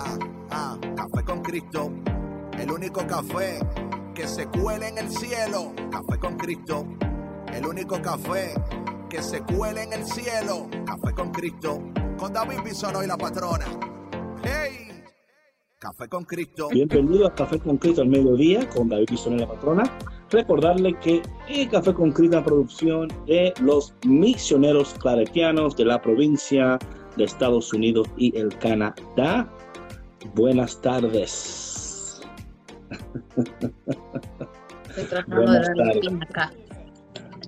Ah, ah, café con Cristo. El único café que se cuele en el cielo. Café con Cristo. El único café que se cuele en el cielo. Café con Cristo. Con David Bisonó y la patrona. ¡Hey! Café con Cristo. Bienvenido a Café con Cristo al mediodía con David Bisonó y la patrona. Recordarle que Café con Cristo es una producción de los misioneros claretianos de la provincia de Estados Unidos y el Canadá. Buenas tardes. Estoy tratando de dar el pin acá.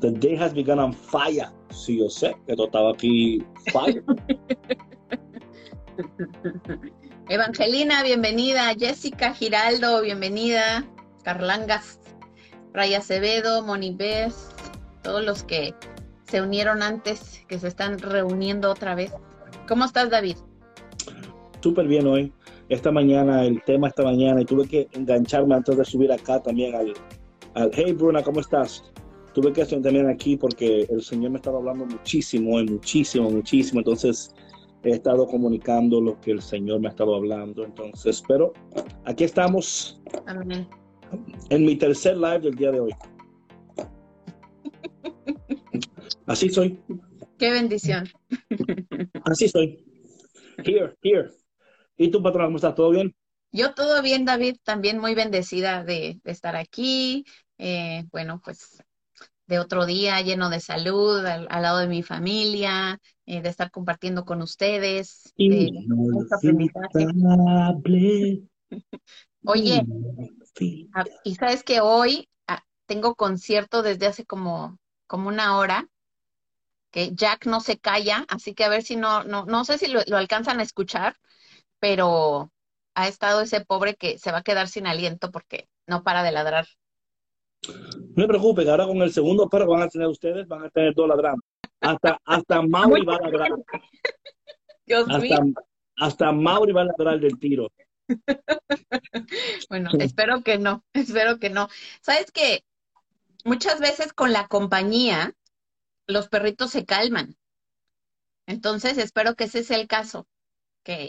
The day has begun on fire. Sí, yo sé que todo estaba aquí fire. Evangelina, bienvenida. Jessica Giraldo, bienvenida. Carlangas, Raya Acevedo, Moni Bess, todos los que se unieron antes, que se están reuniendo otra vez. ¿Cómo estás, David? Súper bien hoy. Esta mañana, el tema esta mañana, y tuve que engancharme antes de subir acá también al, al Hey Bruna, ¿cómo estás? Tuve que también aquí porque el Señor me estaba hablando muchísimo, hoy, muchísimo, muchísimo. Entonces he estado comunicando lo que el Señor me ha estado hablando. Entonces, pero aquí estamos Amén. en mi tercer live del día de hoy. Así soy, Qué bendición. así soy. Here, here. ¿Y tu patrón, cómo estás? ¿Todo bien? Yo todo bien, David, también muy bendecida de, de estar aquí. Eh, bueno, pues de otro día lleno de salud, al, al lado de mi familia, eh, de estar compartiendo con ustedes. de mucho aprendizaje. Inolvidable. Oye, ah, y sabes que hoy ah, tengo concierto desde hace como, como una hora, que Jack no se calla, así que a ver si no, no, no sé si lo, lo alcanzan a escuchar, pero ha estado ese pobre que se va a quedar sin aliento porque no para de ladrar. No me preocupen, ahora con el segundo perro que van a tener ustedes, van a tener dos ladrando. Hasta, hasta Mauri va a ladrar. Dios mío. Hasta, hasta Mauri va a ladrar del tiro. Bueno, espero que no, espero que no. Sabes que muchas veces con la compañía los perritos se calman. Entonces espero que ese sea el caso,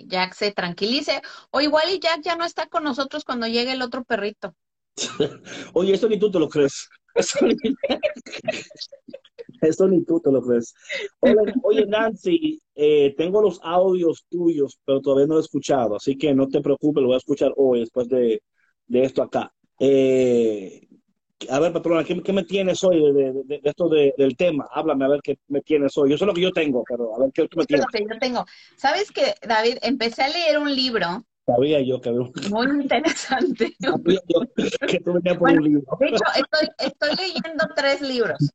Jack se tranquilice. O igual y Jack ya no está con nosotros cuando llegue el otro perrito. Oye, eso ni tú te lo crees. Eso ni, tú te lo crees. Oye, oye, Nancy, eh, tengo los audios tuyos, pero todavía no lo he escuchado, así que no te preocupes, lo voy a escuchar hoy después de, de esto acá. Eh, a ver, patrona, ¿qué, qué me tienes hoy de, de- de- de esto de- del tema? Háblame a ver qué me tienes hoy. Yo sé lo que yo tengo, pero a ver qué tú me tienes. lo que yo tengo. ¿Sabes que, David? Empecé a leer un libro Sabía yo que, había un- muy interesante. sabía yo que tú venías por Bueno, un libro. De hecho, estoy, estoy leyendo tres libros.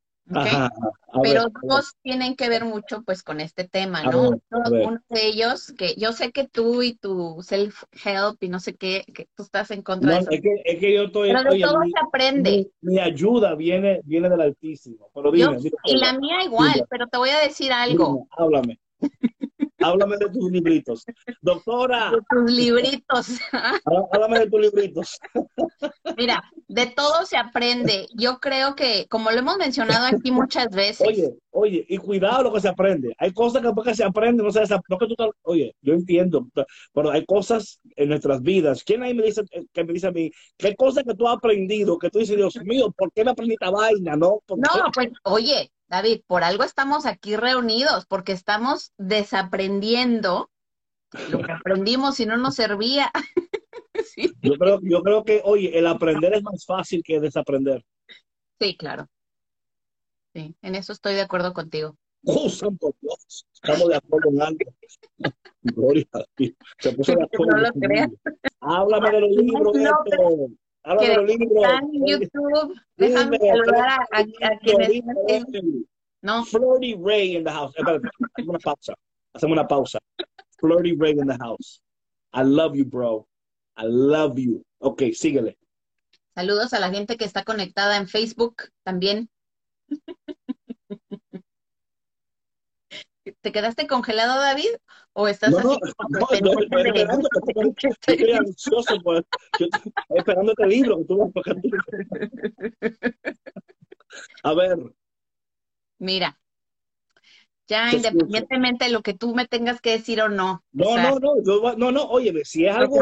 Pero ver. dos tienen que ver mucho pues con este tema, ¿no? ver. Uno de ellos, que yo sé que tú y tu self-help y no sé qué, que tú estás en contra No, de eso. es que, es que yo estoy, Pero de todo mi, se aprende. mi- mi ayuda viene, viene del Altísimo. Pero Yo, dime, y la mía igual, Dime. pero te voy a decir algo. háblame. háblame de tus libritos. Doctora, De tus libritos. há- háblame de tus libritos. Mira, de todo se aprende. Yo creo que, como lo hemos mencionado aquí muchas veces, Oye, oye, y cuidado lo que se aprende. Hay cosas que porque se aprenden, no se no que tú Oye, yo entiendo, pero hay cosas en nuestras vidas. ¿Quién ahí me dice, que me dice a mí, qué cosas que tú has aprendido, que tú dices, Dios mío, ¿por qué me aprendí esta vaina? No, no, pues, oye, David, por algo estamos aquí reunidos, porque estamos desaprendiendo lo que aprendimos y no nos servía. Sí. Yo creo, yo creo que, oye, el aprender es más fácil que desaprender. Sí, claro. Sí, en eso estoy de acuerdo contigo. ¡Oh, santo Dios! Estamos de acuerdo en algo. Gloria a Dios. Se puso de acuerdo. No lo creas. Háblame de los libros, No, esto. Están en YouTube. Déjame saludar a, a- quienes. No, Flirty Ray in the house. Espérate, hacemos una pausa. Hacemos una pausa. Flirty Ray in the house. I love you, bro. I love you. Ok, síguele. Saludos a la gente que está conectada en Facebook también. ¿Te quedaste congelado, David? ¿O estás No, no, así no, esperando, que tú- yo estoy ansioso, pues. Yo estoy esperando este libro que tú vas a A ver, Mira, ya independientemente de lo que tú me tengas que decir o no. no, o sea, no, no, yo, no, no, oye, si es no algo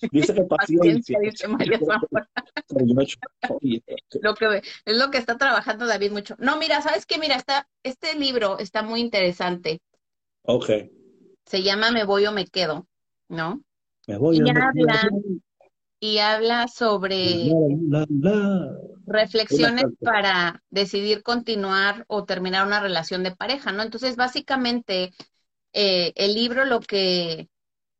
Dice que Paciencia, dice María Lo que es lo que está trabajando David mucho. No, mira, ¿sabes qué? Mira, está, este libro está muy interesante. Ok. Se llama Me voy o me quedo, ¿no? Me voy Y meter. habla- Y habla sobre La, la, la. reflexiones para decidir continuar o terminar una relación de pareja, ¿no? Entonces, básicamente, eh, el libro lo que,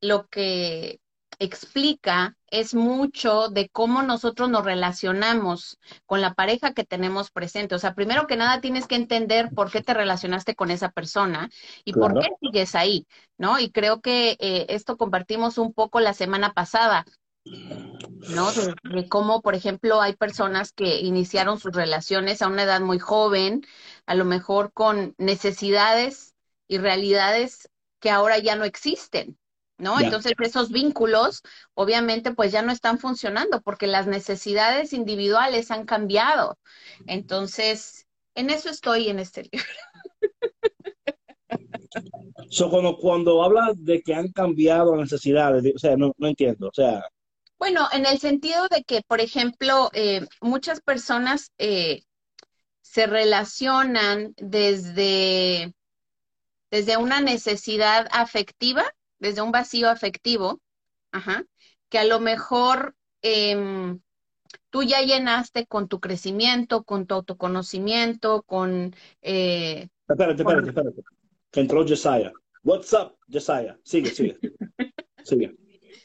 lo que explica es mucho de cómo nosotros nos relacionamos con la pareja que tenemos presente. O sea, primero que nada tienes que entender por qué te relacionaste con esa persona y por qué sigues ahí, ¿no? Y creo que eh, esto compartimos un poco la semana pasada. ¿no? De, de cómo, por ejemplo, hay personas que iniciaron sus relaciones a una edad muy joven, a lo mejor con necesidades y realidades que ahora ya no existen, ¿no? Ya. Entonces esos vínculos, obviamente, pues ya no están funcionando porque las necesidades individuales han cambiado. Entonces, en eso estoy en este libro. So, cuando, cuando habla de que han cambiado las necesidades, de- o sea, no, no entiendo. O sea, Bueno, en el sentido de que, por ejemplo, eh, muchas personas eh, se relacionan desde, desde una necesidad afectiva, desde un vacío afectivo, ajá, que a lo mejor em, tú ya llenaste con tu crecimiento, con tu autoconocimiento, con... eh, espérate, espérate, espérate. Que entró Josiah. What's up, Josiah? Sigue, sigue. Sigue.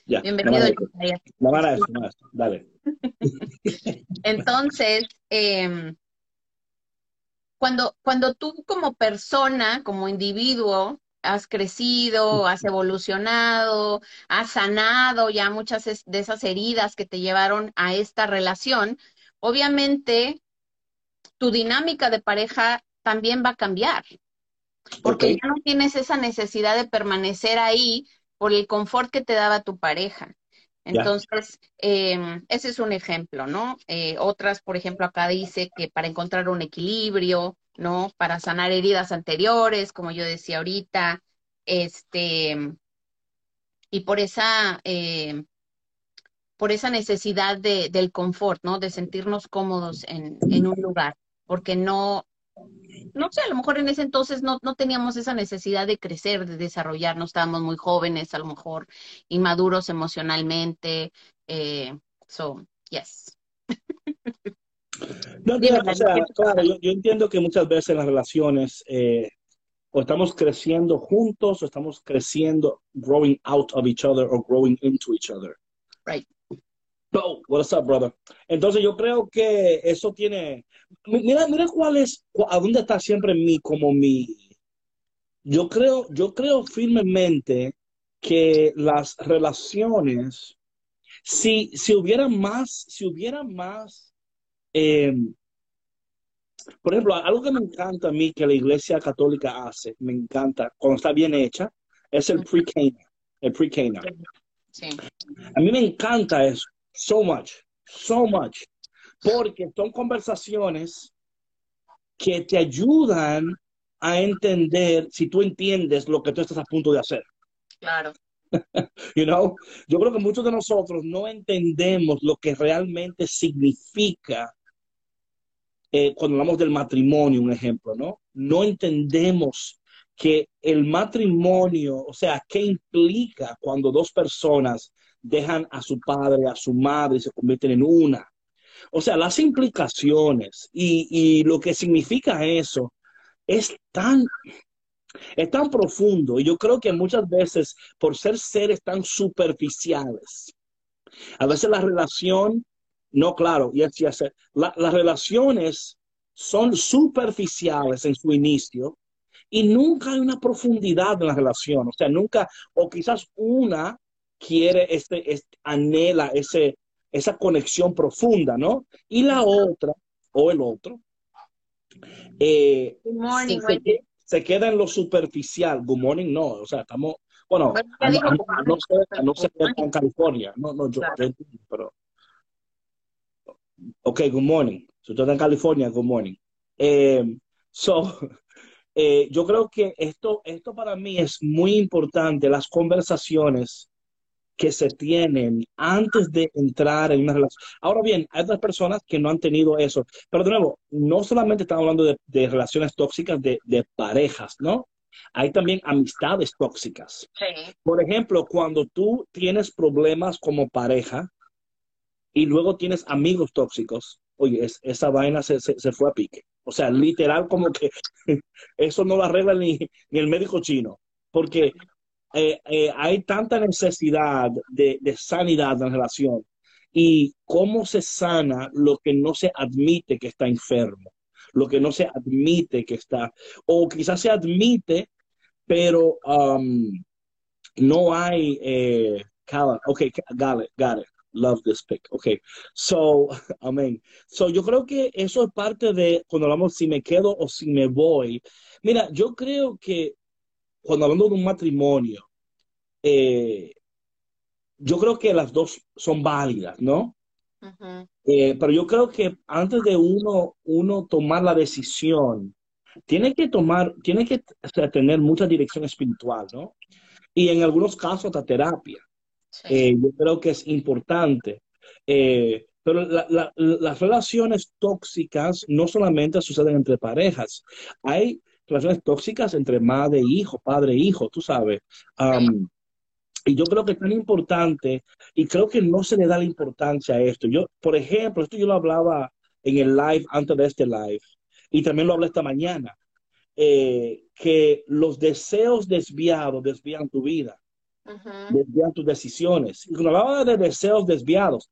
Ya. bienvenido, eso, nada más eso. Dale. Entonces, em, cuando, cuando tú como persona, como individuo, has crecido, has evolucionado, has sanado ya muchas de esas heridas que te llevaron a esta relación, obviamente tu dinámica de pareja también va a cambiar, porque ya no tienes esa necesidad de permanecer ahí por el confort que te daba tu pareja. Entonces, eh, ese es un ejemplo, ¿no? Eh, otras, por ejemplo, acá dice que para encontrar un equilibrio, ¿no? Para sanar heridas anteriores, como yo decía ahorita, este, y por esa, eh, por esa necesidad de, del confort, ¿no? De sentirnos cómodos en, en un lugar, porque no, no sé, a lo mejor en ese entonces no, no teníamos esa necesidad de crecer, de desarrollarnos, estábamos muy jóvenes, a lo mejor inmaduros emocionalmente. Eh, so, yes. No, Dime, mira, o sea, Dani, ¿qué claro, yo, yo entiendo que muchas veces en las relaciones eh, o estamos creciendo juntos o estamos creciendo, growing out of each other or growing into each other. Right. Bo, what's up, brother? Entonces yo creo que eso tiene, mi- mira, mira cuál es, a dónde está siempre mi, como mi, yo creo, yo creo firmemente que las relaciones, si, si hubiera más, si hubiera más, eh, por ejemplo, algo que me encanta a mí que la Iglesia Católica hace, me encanta, cuando está bien hecha, es el pre-Cana, el pre-Cana. Sí, A mí me encanta eso, so much, so much, porque son conversaciones que te ayudan a entender si tú entiendes lo que tú estás a punto de hacer. claro. You know, yo creo que muchos de nosotros no entendemos lo que realmente significa eh, cuando hablamos del matrimonio, un ejemplo, ¿no? No entendemos que el matrimonio, o sea, qué implica cuando dos personas dejan a su padre, a su madre y se convierten en una. O sea, las implicaciones y, y lo que significa eso es tan, es tan profundo. Y yo creo que muchas veces, por ser seres tan superficiales, a veces la relación, no, claro, y así la- las relaciones son superficiales en su inicio y nunca hay una profundidad en la relación, o sea, nunca, o quizás una quiere, este, este anhela ese, esa conexión profunda, ¿no? Y la otra, o el otro, eh, Good morning, se, se queda en lo superficial. Good morning, no, o sea, estamos, bueno, a, a- a no ser, a no ser California, no, no, yo, Claro. yo entiendo, pero, ok, good morning. Si usted está en California, good morning. Eh, so, eh, yo creo que esto, esto para mí es muy importante, las conversaciones que se tienen antes de entrar en una relación. Ahora bien, hay otras personas que no han tenido eso, pero de nuevo, no solamente estamos hablando de, de relaciones tóxicas de, de parejas, ¿no? Hay también amistades tóxicas. Sí. Por ejemplo, cuando tú tienes problemas como pareja y luego tienes amigos tóxicos, oye, es- esa vaina se, se- se fue a pique. O sea, literal como que eso no lo arregla ni, ni el médico chino, porque eh, eh, hay tanta necesidad de, de sanidad en la relación y cómo se sana lo que no se admite que está enfermo, lo que no se admite que está, o quizás se admite, pero um, no hay, eh, got it, got. Love this pick. Ok, so, amén. So, yo creo que eso es parte de cuando hablamos si me quedo o si me voy. Mira, yo creo que cuando hablamos de un matrimonio, eh, yo creo que las dos son válidas, ¿no? Eh, pero yo creo que antes de uno, uno tomar la decisión, tiene que tomar, tiene que o sea, tener mucha dirección espiritual, ¿no? Y en algunos casos hasta terapia. Eh, yo creo que es importante. Eh, pero la- la- las relaciones tóxicas no solamente suceden entre parejas, hay relaciones tóxicas entre madre e hijo, padre e hijo, tú sabes. Um, y yo creo que es tan importante, y creo que no se le da la importancia a esto. Yo, por ejemplo, esto yo lo hablaba en el live antes de este live, y también lo hablé esta mañana, eh, que los deseos desviados desvían tu vida Ujú. desvían tus decisiones. Hablaba de deseos desviados,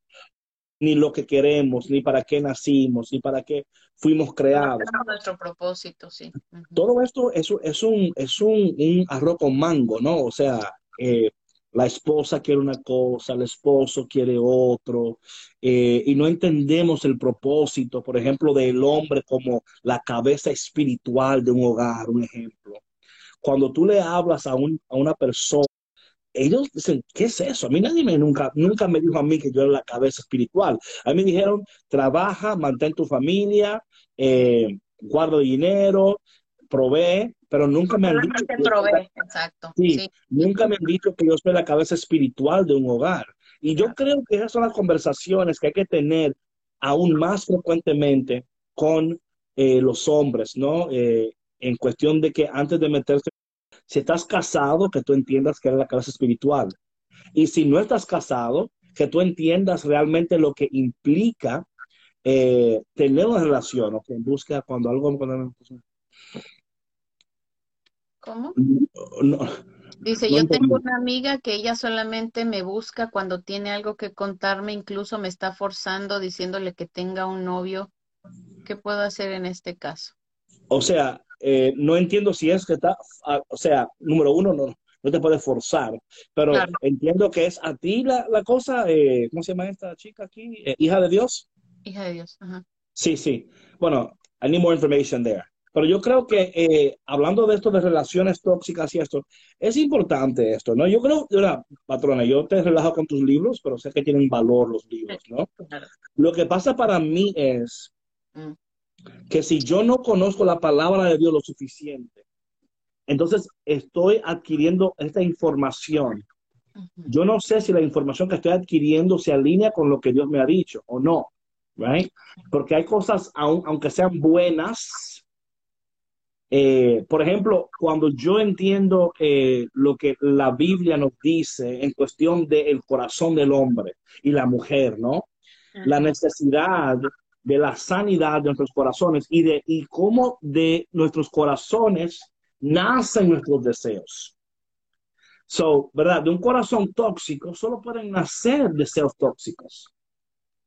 ni lo que queremos, ni para qué nacimos, ni para qué fuimos creados. Nuestro propósito, sí. Todo esto es, es un, es un, un arroz con mango, ¿no? O sea, eh, la esposa quiere una cosa, el esposo quiere otro, eh, y no entendemos el propósito, por ejemplo, del hombre como la cabeza espiritual de un hogar, un ejemplo. Cuando tú le hablas a, un, a una persona, ellos dicen, ¿qué es eso? A mí nadie me nunca, nunca me dijo a mí que yo era la cabeza espiritual. A mí me dijeron, trabaja, mantén tu familia, eh, guarda dinero, provee, pero nunca me han dicho que exacto. Sí, Sí. nunca me han dicho que yo soy la cabeza espiritual de un hogar. Y yo creo que esas son las conversaciones que hay que tener aún más frecuentemente con eh, los hombres, ¿no? Eh, en cuestión de que antes de meterse, si estás casado, que tú entiendas que eres la cabeza espiritual. Y si no estás casado, que tú entiendas realmente lo que implica eh, tener una relación, o que busca cuando algo... Cuando, ¿Cómo? no, Dice, No yo entendí. tengo una amiga que ella solamente me busca cuando tiene algo que contarme, incluso me está forzando diciéndole que tenga un novio. ¿Qué puedo hacer en este caso? O sea, eh, no entiendo si es que está, ah, o sea, número uno, no, no te puede forzar, pero Claro. entiendo que es a ti la, la cosa, eh, ¿cómo se llama esta chica aquí? Eh, ¿hija de Dios? Hija de Dios. Ajá. Sí, sí. Bueno, I need more information there. Pero yo creo que eh, hablando de esto de relaciones tóxicas y esto, es importante esto, ¿no? Yo creo, mira, patrona, yo te relajo con tus libros, pero sé que tienen valor los libros, ¿no? Claro. Lo que pasa para mí es Mm. Que si yo no conozco la palabra de Dios lo suficiente, entonces estoy adquiriendo esta información. Yo no sé si la información que estoy adquiriendo se alinea con lo que Dios me ha dicho o no, right? Porque hay cosas, aun- aunque sean buenas, eh, por ejemplo, cuando yo entiendo eh, lo que la Biblia nos dice en cuestión del corazón del hombre y la mujer, ¿no? la necesidad de la sanidad de nuestros corazones y de y cómo de nuestros corazones nacen nuestros deseos. So, ¿verdad? De un corazón tóxico solo pueden nacer deseos tóxicos.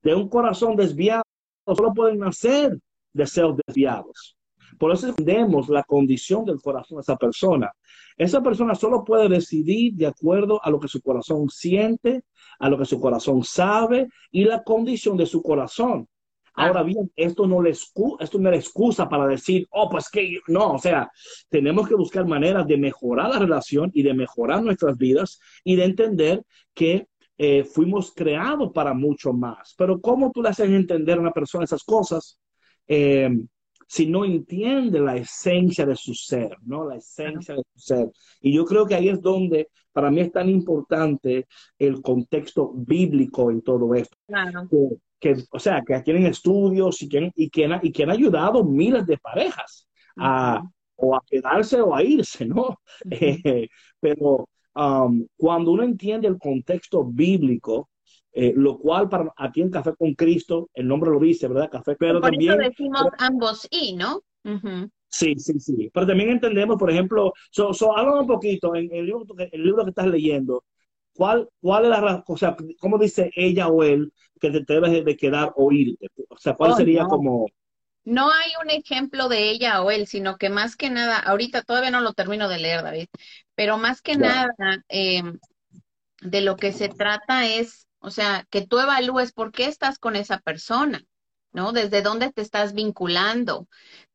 De un corazón desviado solo pueden nacer deseos desviados. Por eso entendemos la condición del corazón de esa persona. Esa persona solo puede decidir de acuerdo a lo que su corazón siente, a lo que su corazón sabe y la condición de su corazón. Ahora bien, esto no, le esto no es excusa para decir, oh, pues que no, o sea, tenemos que buscar maneras de mejorar la relación y de mejorar nuestras vidas y de entender que eh, fuimos creados para mucho más. Pero ¿cómo tú le haces entender a una persona esas cosas eh, si no entiende la esencia de su ser, ¿no? La esencia de su ser. Y yo creo que ahí es donde para mí es tan importante el contexto bíblico en todo esto. Claro que, o sea, que tienen estudios y que, y que, y que han ayudado miles de parejas a, o a quedarse o a irse, ¿no? Eh, pero um, cuando uno entiende el contexto bíblico, eh, lo cual para aquí en Café con Cristo, el nombre lo dice, ¿verdad? Café, pero Por también... Eso decimos ambos y, ¿no? Sí, sí, sí. Pero también entendemos, por ejemplo, so, so, un poquito en el libro, el libro que estás leyendo, ¿Cuál, cuál es la? O sea, ¿cómo dice ella o él que te debes de quedar o irte? O sea, ¿cuál oh, sería como...? No hay un ejemplo de ella o él, sino que más que nada, ahorita todavía no lo termino de leer, David, pero más que nada em, de lo que se trata es, o sea, que tú evalúes por qué estás con esa persona, ¿no? Desde dónde te estás vinculando,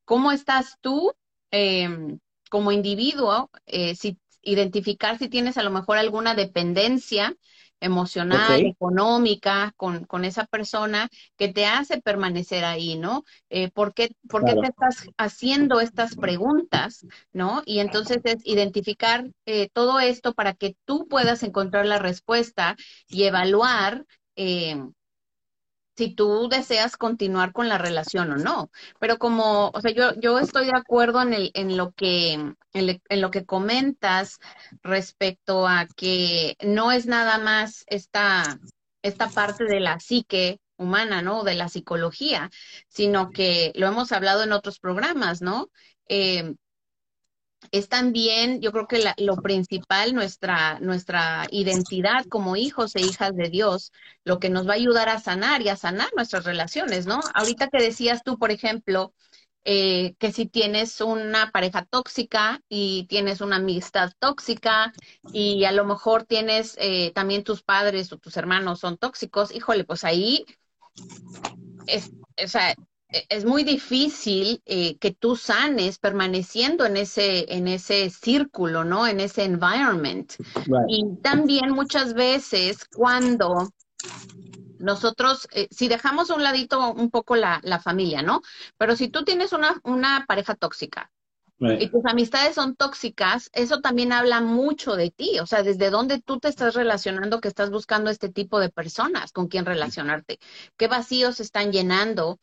cómo estás tú em, como individuo, eh, si identificar si tienes a lo mejor alguna dependencia emocional, económica con, con, esa persona que te hace permanecer ahí, ¿no? Eh, ¿Por qué, te estás haciendo estas preguntas, ¿no? Y entonces es identificar eh, todo esto para que tú puedas encontrar la respuesta y evaluar eh, si tú deseas continuar con la relación o no. Pero como, o sea, yo, yo estoy de acuerdo en, el, en, lo que, en, lo que comentas respecto a que no es nada más esta, esta parte de la psique humana, ¿no? De la psicología, sino que lo hemos hablado en otros programas, ¿no? Eh, es también, yo creo que lo principal, nuestra, nuestra identidad como hijos e hijas de Dios, lo que nos va a ayudar a sanar y a sanar nuestras relaciones, ¿no? Ahorita que decías tú, por ejemplo, eh, que si tienes una pareja tóxica y tienes una amistad tóxica y a lo mejor tienes eh, también tus padres o tus hermanos son tóxicos, híjole, pues ahí es, o sea, es muy difícil eh, que tú sanes permaneciendo en ese, en ese círculo, ¿no? En ese environment. Y también muchas veces cuando nosotros, eh, si dejamos a un ladito un poco la, la, familia, ¿no? Pero si tú tienes una, una pareja tóxica y tus amistades son tóxicas, eso también habla mucho de ti, o sea, desde dónde tú te estás relacionando, que estás buscando este tipo de personas con quien relacionarte, qué vacíos están llenando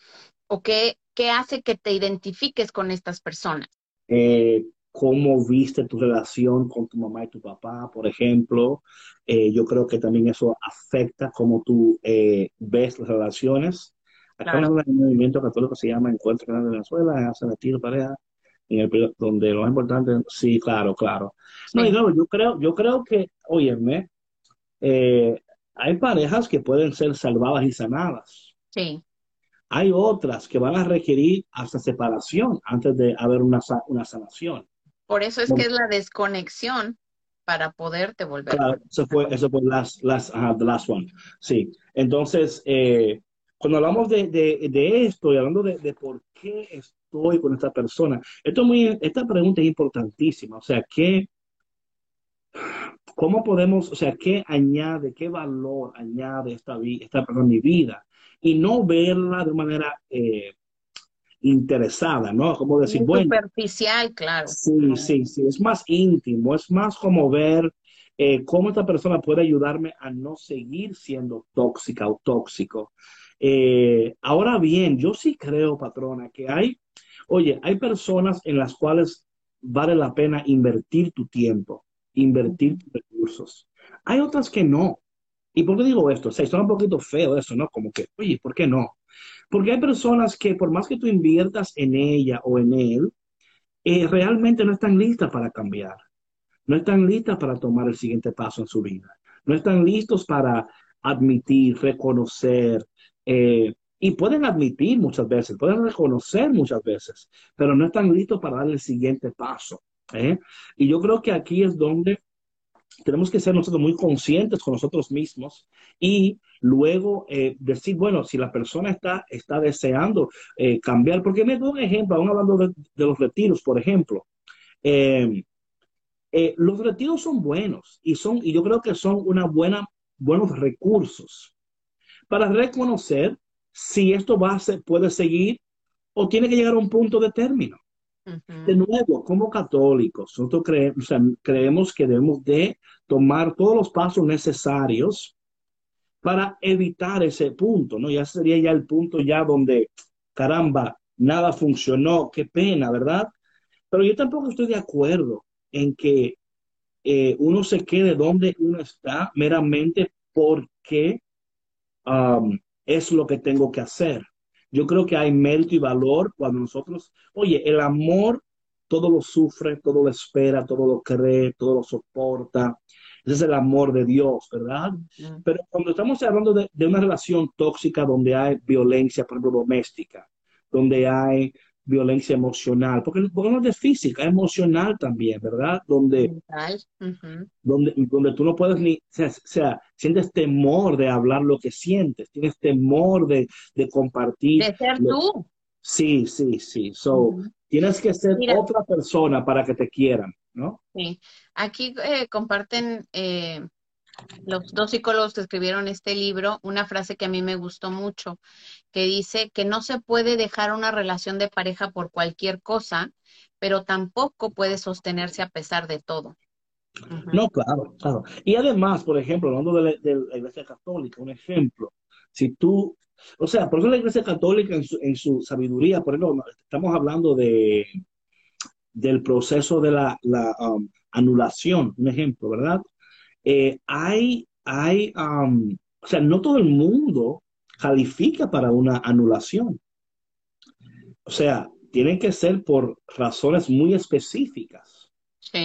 o qué, qué hace que te identifiques con estas personas? Eh, ¿Cómo viste tu relación con tu mamá y tu papá, por ejemplo? Eh, yo creo que también eso afecta cómo tú eh, ves las relaciones. Acá hay un movimiento católico que se llama Encuentro en Venezuela, hace tiro pareja, en el, donde lo más importante, sí, claro, claro. No, yo creo, yo creo que, óyeme, hay parejas que pueden ser salvadas y sanadas. Sí. Hay otras que van a requerir hasta separación antes de haber una, una sanación. Por eso es que es la desconexión para poderte volver. Claro, eso fue, eso fue las, las, the last one. Sí. Entonces, eh, cuando hablamos de, de, esto y hablando de, de, por qué estoy con esta persona, esto muy, esta pregunta es importantísima. O sea, ¿qué, ¿cómo podemos, o sea, qué añade, qué valor añade esta, esta persona en mi vida? Y no verla de manera eh, interesada, ¿no? Como decir, bueno. Superficial, claro. Sí, sí, sí, es más íntimo, es más como ver eh, cómo esta persona puede ayudarme a no seguir siendo tóxica o tóxico. Eh, ahora bien, yo sí creo, patrona, que hay, oye, hay personas en las cuales vale la pena invertir tu tiempo, invertir tus recursos. Hay otras que no. ¿Y por qué digo esto? O sea, suena un poquito feo eso, ¿no? Como que, oye, ¿por qué no? Porque hay personas que por más que tú inviertas en ella o en él, eh, realmente no están listas para cambiar. No están listas para tomar el siguiente paso en su vida. No están listos para admitir, reconocer, eh, y pueden admitir muchas veces, pueden reconocer muchas veces, pero no están listos para dar el siguiente paso. ¿eh? Y yo creo que aquí es donde tenemos que ser nosotros muy conscientes con nosotros mismos y luego eh, decir, bueno, si la persona está, está deseando eh, cambiar, porque me doy un ejemplo, aún hablando de, los retiros, por ejemplo. Eh, los retiros son buenos y, son, y yo creo que son una buena, buenos recursos para reconocer si esto va a ser, puede seguir o tiene que llegar a un punto de término. De nuevo, como católicos, nosotros creemos, creemos que debemos de tomar todos los pasos necesarios para evitar ese punto, ¿no? Ya sería ya el punto ya donde, caramba, nada funcionó, qué pena, ¿verdad? Pero yo tampoco estoy de acuerdo en que eh, uno se quede donde uno está meramente porque um, es lo que tengo que hacer. Yo creo que hay mérito y valor cuando nosotros, oye, el amor todo lo sufre, todo lo espera, todo lo cree, todo lo soporta. Ese es el amor de Dios, ¿verdad? Pero cuando estamos hablando de, de, una relación tóxica donde hay violencia, por ejemplo, doméstica, donde hay violencia emocional, porque, no es de física, es emocional también, ¿verdad? Donde, donde, donde tú no puedes ni, o sea, sientes temor de hablar lo que sientes, tienes temor de, de compartir. De ser tú. Sí, sí, sí. So, tienes que ser otra persona para que te quieran, ¿no? Sí. Aquí eh, comparten eh, los dos psicólogos que escribieron este libro, una frase que a mí me gustó mucho, que dice que no se puede dejar una relación de pareja por cualquier cosa, pero tampoco puede sostenerse a pesar de todo. No, claro, claro. Y además, por ejemplo, hablando de la, Iglesia Católica, un ejemplo, si tú, o sea, por eso la Iglesia Católica en su, sabiduría, por ejemplo, estamos hablando de del proceso de la, um, anulación, un ejemplo, ¿verdad? Eh, hay, hay, um, o sea, no todo el mundo califica para una anulación. O sea, tienen que ser por razones muy específicas.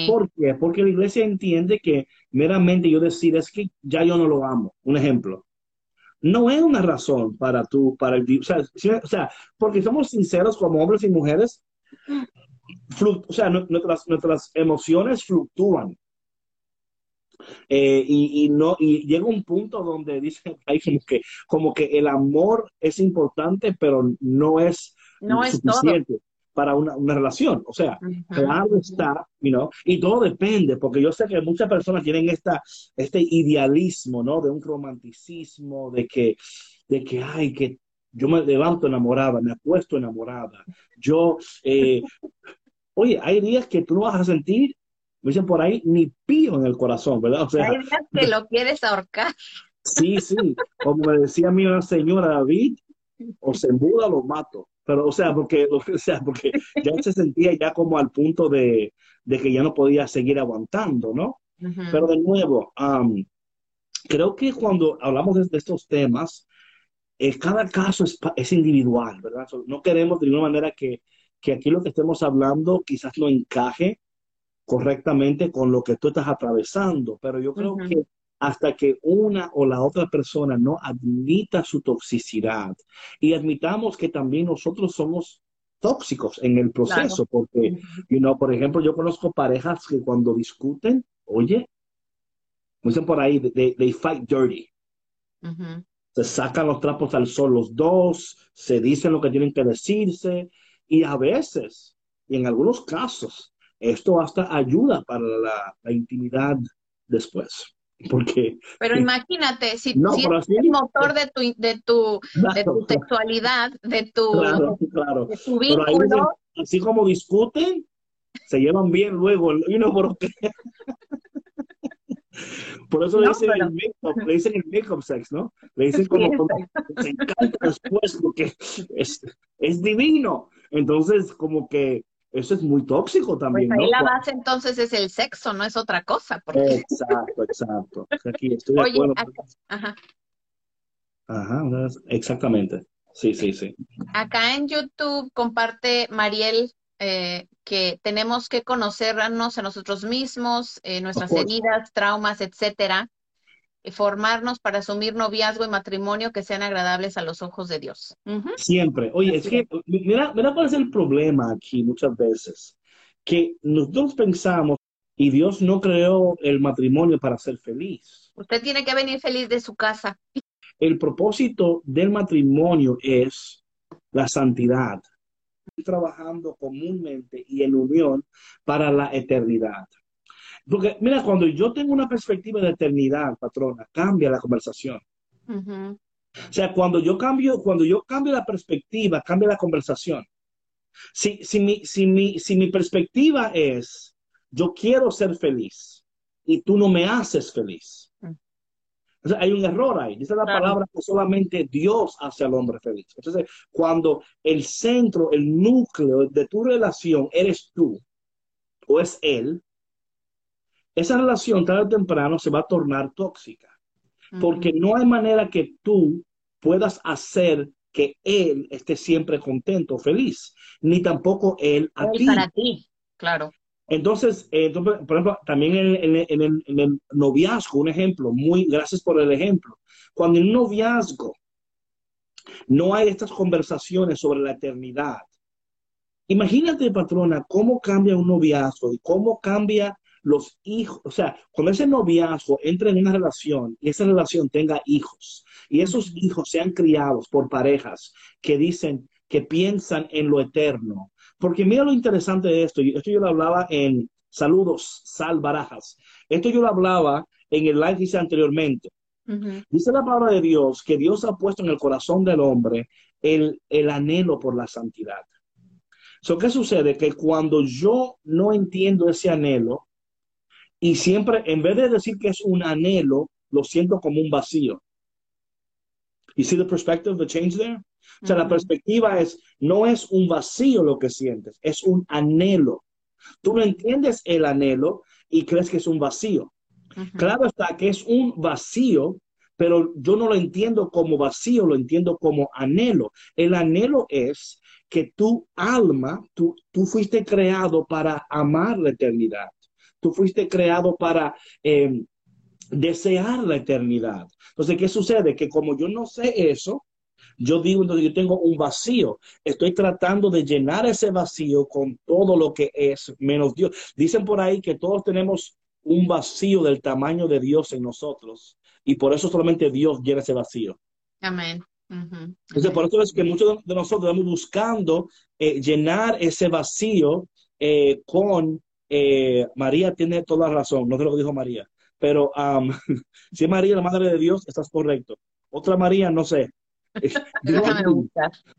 ¿Por qué? Porque la iglesia entiende que meramente yo decir es que ya yo no lo amo. Un ejemplo. No es una razón para tú, para el, o sea, o sea porque somos sinceros como hombres y mujeres, o sea, nuestras, nuestras emociones fluctúan. Eh, y, no, y llega un punto donde dicen hay como que, como que el amor es importante, pero no es, no suficiente. para una, relación. O sea, claro está, you y todo depende, porque yo sé que muchas personas tienen esta, este idealismo, ¿no? De un romanticismo, de que, de que, ay, que yo me levanto enamorada, me apuesto enamorada. Yo, eh, oye, hay días que tú no vas a sentir dicen por ahí, ni pío en el corazón, ¿verdad? O sea, que lo quieres ahorcar. Sí, sí, como me decía a mí una señora David, o se embuda o lo mato. Pero, o sea, porque, o sea, porque ya se sentía ya como al punto de, que ya no podía seguir aguantando, ¿no? Pero de nuevo, creo que cuando hablamos de, estos temas, eh, cada caso es, es, individual, ¿verdad? No queremos de ninguna manera que, que aquí lo que estemos hablando quizás no encaje correctamente con lo que tú estás atravesando, pero yo creo que hasta que una o la otra persona no admita su toxicidad y admitamos que también nosotros somos tóxicos en el proceso, porque, you por ejemplo, yo conozco parejas que cuando discuten, oye, dicen por ahí, they, fight dirty. Se sacan los trapos al sol los dos, se dicen lo que tienen que decirse, y a veces, y en algunos casos, esto hasta ayuda para la, intimidad después. Porque, pero imagínate, si, es el motor de tu, de tu, de tu sexualidad, de tu, claro, vínculo. así como discuten, se llevan bien luego, y no por Por eso le, dicen el make le dicen el make-up sex, ¿no? Le dicen como, como se encanta después porque es, es divino. Entonces, como que eso es muy tóxico también. Pues ahí la base entonces es el sexo, no es otra cosa. Exacto, exacto. Aquí estoy de acuerdo. ajá. Ajá, exactamente. Sí, sí, sí. Acá en YouTube comparte Mariel eh, que tenemos que conocernos a nosotros mismos, eh, nuestras heridas, traumas, etcétera, formarnos para asumir noviazgo y matrimonio que sean agradables a los ojos de Dios. Siempre. Oye, es que, mira, mira cuál es el problema aquí muchas veces, que nosotros pensamos, y Dios no creó el matrimonio para ser feliz. Usted tiene que venir feliz de su casa. El propósito del matrimonio es la santidad, trabajando comúnmente y en unión para la eternidad. Porque, mira, cuando yo tengo una perspectiva de eternidad, patrona, cambia la conversación. O sea, cuando yo cambio, cuando yo cambio la perspectiva, cambia la conversación. Si, si, mi, si, mi, si mi perspectiva es, yo quiero ser feliz y tú no me haces feliz. Mm. hay un error ahí. Dice la palabra que solamente Dios hace al hombre feliz. Entonces, cuando el centro, el núcleo de tu relación eres tú o es él, esa relación tarde o temprano se va a tornar tóxica. Porque no hay manera que tú puedas hacer que él esté siempre contento, feliz, ni tampoco él a ti. Para ti, claro. Entonces, eh, por ejemplo, también en, el, noviazgo, un ejemplo, muy, gracias por el ejemplo. Cuando en un noviazgo no hay estas conversaciones sobre la eternidad, imagínate, patrona, cómo cambia un noviazgo y cómo cambia los hijos, o sea, cuando ese noviazgo entra en una relación y esa relación tenga hijos y esos hijos sean criados por parejas que dicen, que piensan en lo eterno. Porque mira lo interesante de esto, esto yo lo hablaba en Saludos, Sal Barajas. Esto yo lo hablaba en el live que hice anteriormente. Dice la palabra de Dios que Dios ha puesto en el corazón del hombre el, el anhelo por la santidad. So, ¿Qué sucede? Que cuando yo no entiendo ese anhelo, y siempre, en vez de decir que es un anhelo, lo siento como un vacío. You see the perspective, the change there? O sea, la perspectiva es, no es un vacío lo que sientes, es un anhelo. Tú no entiendes el anhelo y crees que es un vacío. Claro está que es un vacío, pero yo no lo entiendo como vacío, lo entiendo como anhelo. El anhelo es que tu alma, tú, tú fuiste creado para amar la eternidad. Tú fuiste creado para eh, desear la eternidad. Entonces, ¿qué sucede? Que como yo no sé eso, yo digo, entonces yo tengo un vacío. Estoy tratando de llenar ese vacío con todo lo que es menos Dios. Dicen por ahí que todos tenemos un vacío del tamaño de Dios en nosotros. Y por eso solamente Dios llena ese vacío. Amén. Entonces, por eso es que muchos de nosotros estamos buscando eh, llenar ese vacío eh, con eh, María tiene toda la razón, no sé lo que dijo María, pero si es María la Madre de Dios, estás correcto. Otra María, no sé.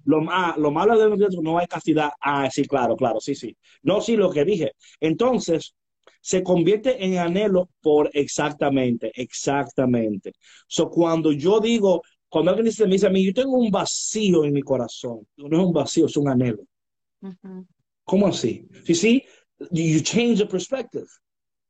lo, ah, lo malo de Dios no hay castidad. Ah, sí, claro, claro, sí, sí. No, sí, lo que dije. Entonces, se convierte en anhelo por exactamente, exactamente. So, cuando yo digo, cuando alguien dice, me dice a mí, yo tengo un vacío en mi corazón. No es un vacío, es un anhelo. ¿Cómo así? Sí, sí, you change the perspective.